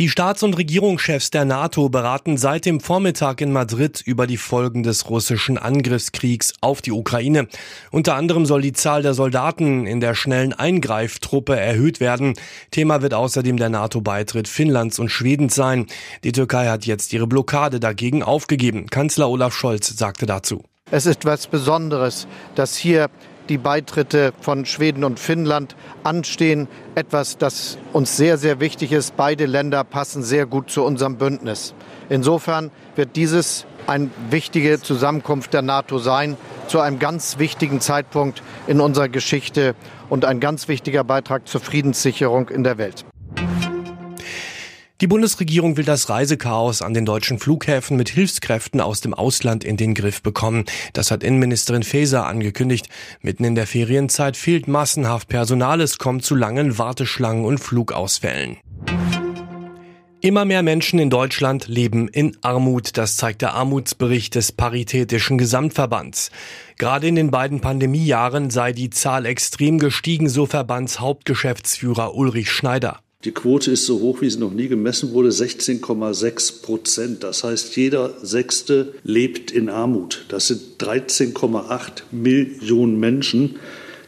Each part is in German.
Die Staats- und Regierungschefs der NATO beraten seit dem Vormittag in Madrid über die Folgen des russischen Angriffskriegs auf die Ukraine. Unter anderem soll die Zahl der Soldaten in der schnellen Eingreiftruppe erhöht werden. Thema wird außerdem der NATO-Beitritt Finnlands und Schwedens sein. Die Türkei hat jetzt ihre Blockade dagegen aufgegeben. Kanzler Olaf Scholz sagte dazu. Es ist was Besonderes, dass hier die Beitritte von Schweden und Finnland anstehen. Etwas, das uns sehr, sehr wichtig ist. Beide Länder passen sehr gut zu unserem Bündnis. Insofern wird dieses eine wichtige Zusammenkunft der NATO sein, zu einem ganz wichtigen Zeitpunkt in unserer Geschichte und ein ganz wichtiger Beitrag zur Friedenssicherung in der Welt. Die Bundesregierung will das Reisechaos an den deutschen Flughäfen mit Hilfskräften aus dem Ausland in den Griff bekommen. Das hat Innenministerin Faeser angekündigt. Mitten in der Ferienzeit fehlt massenhaft Personal. Es kommt zu langen Warteschlangen und Flugausfällen. Immer mehr Menschen in Deutschland leben in Armut. Das zeigt der Armutsbericht des Paritätischen Gesamtverbands. Gerade in den beiden Pandemiejahren sei die Zahl extrem gestiegen, so Verbandshauptgeschäftsführer Ulrich Schneider. Die Quote ist so hoch, wie sie noch nie gemessen wurde, 16,6 Prozent. Das heißt, jeder Sechste lebt in Armut. Das sind 13,8 Millionen Menschen.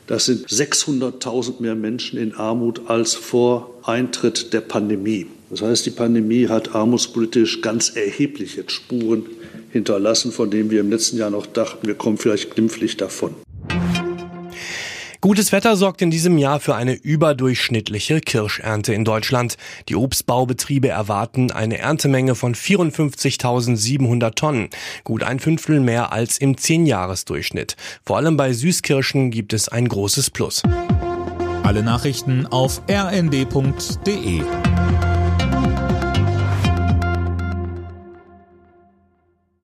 Das sind 600.000 mehr Menschen in Armut als vor Eintritt der Pandemie. Das heißt, die Pandemie hat armutspolitisch ganz erhebliche Spuren hinterlassen, von denen wir im letzten Jahr noch dachten, wir kommen vielleicht glimpflich davon. Gutes Wetter sorgt in diesem Jahr für eine überdurchschnittliche Kirschernte in Deutschland. Die Obstbaubetriebe erwarten eine Erntemenge von 54.700 Tonnen, gut ein Fünftel mehr als im Zehnjahresdurchschnitt. Vor allem bei Süßkirschen gibt es ein großes Plus. Alle Nachrichten auf rnd.de